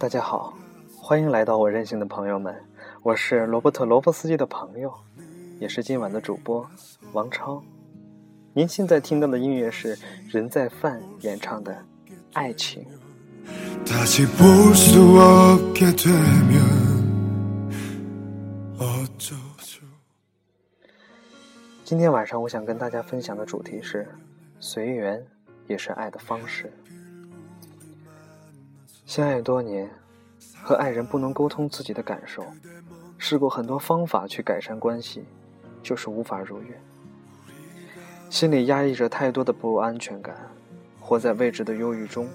大家好，欢迎来到我任性的朋友们，我是罗伯特·罗伯斯基的朋友，也是今晚的主播王超。您现在听到的音乐是任在范演唱的《爱情》。今天晚上我想跟大家分享的主题是：随缘也是爱的方式。相爱多年，和爱人不能沟通自己的感受，试过很多方法去改善关系，就是无法如愿。心里压抑着太多的不安全感，活在未知的忧郁中，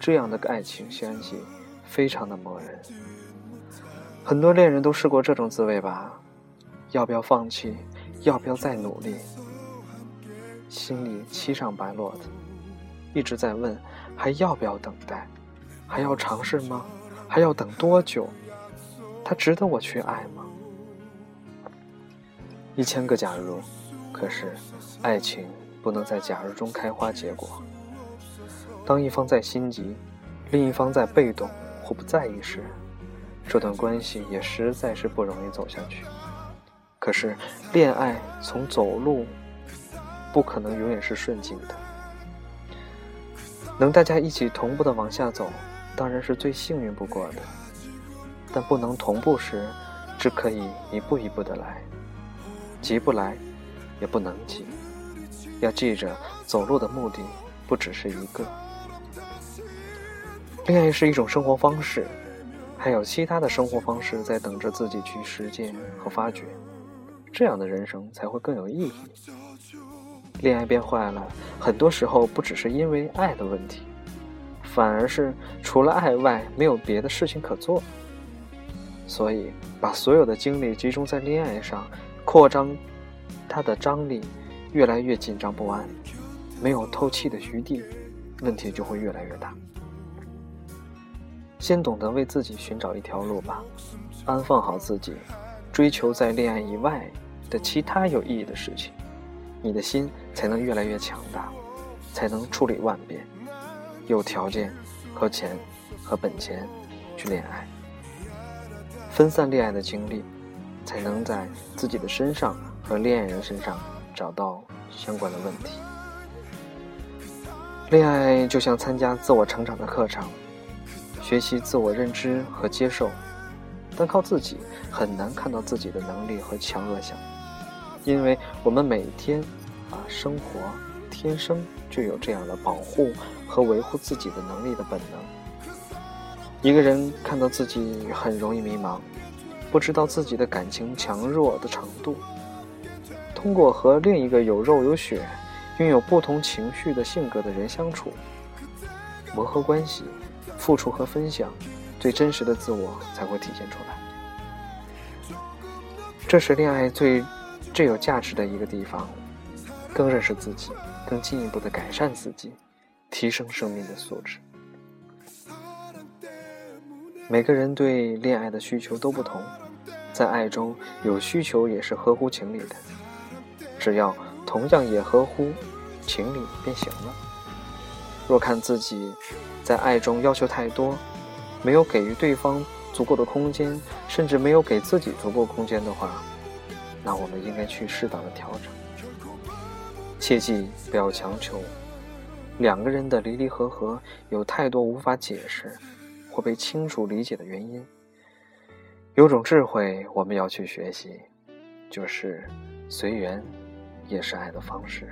这样的爱情关系非常的磨人。很多恋人都试过这种滋味吧？要不要放弃？要不要再努力？心里七上八落的，一直在问：还要不要等待？还要尝试吗？还要等多久？他值得我去爱吗？一千个假如。可是，爱情不能在假如中开花结果。当一方在心急，另一方在被动或不在意时，这段关系也实在是不容易走下去。可是，恋爱从走路，不可能永远是顺境的。能大家一起同步的往下走，当然是最幸运不过的。但不能同步时，只可以一步一步的来，急不来。也不能急，要记着，走路的目的不只是一个。恋爱是一种生活方式，还有其他的生活方式在等着自己去实践和发掘，这样的人生才会更有意义。恋爱变坏了，很多时候不只是因为爱的问题，反而是除了爱外没有别的事情可做。所以，把所有的精力集中在恋爱上，扩张。他的张力越来越紧张不安，没有透气的余地，问题就会越来越大。先懂得为自己寻找一条路吧，安放好自己，追求在恋爱以外的其他有意义的事情，你的心才能越来越强大，才能处理万变，有条件和钱和本钱去恋爱，分散恋爱的精力，才能在自己的身上。和恋人身上找到相关的问题。恋爱就像参加自我成长的课程，学习自我认知和接受。单靠自己很难看到自己的能力和强弱项，因为我们每天啊生活天生就有这样的保护和维护自己的能力的本能。一个人看到自己很容易迷茫，不知道自己的感情强弱的程度。通过和另一个有肉有血、拥有不同情绪的性格的人相处、磨合关系、付出和分享，最真实的自我才会体现出来。这是恋爱最最有价值的一个地方，更认识自己，更进一步的改善自己，提升生命的素质。每个人对恋爱的需求都不同，在爱中有需求也是合乎情理的。只要同样也合乎情理便行了。若看自己在爱中要求太多，没有给予对方足够的空间，甚至没有给自己足够空间的话，那我们应该去适当的调整。切记不要强求。两个人的离离合合，有太多无法解释或被清楚理解的原因。有种智慧我们要去学习，就是随缘。也是爱的方式。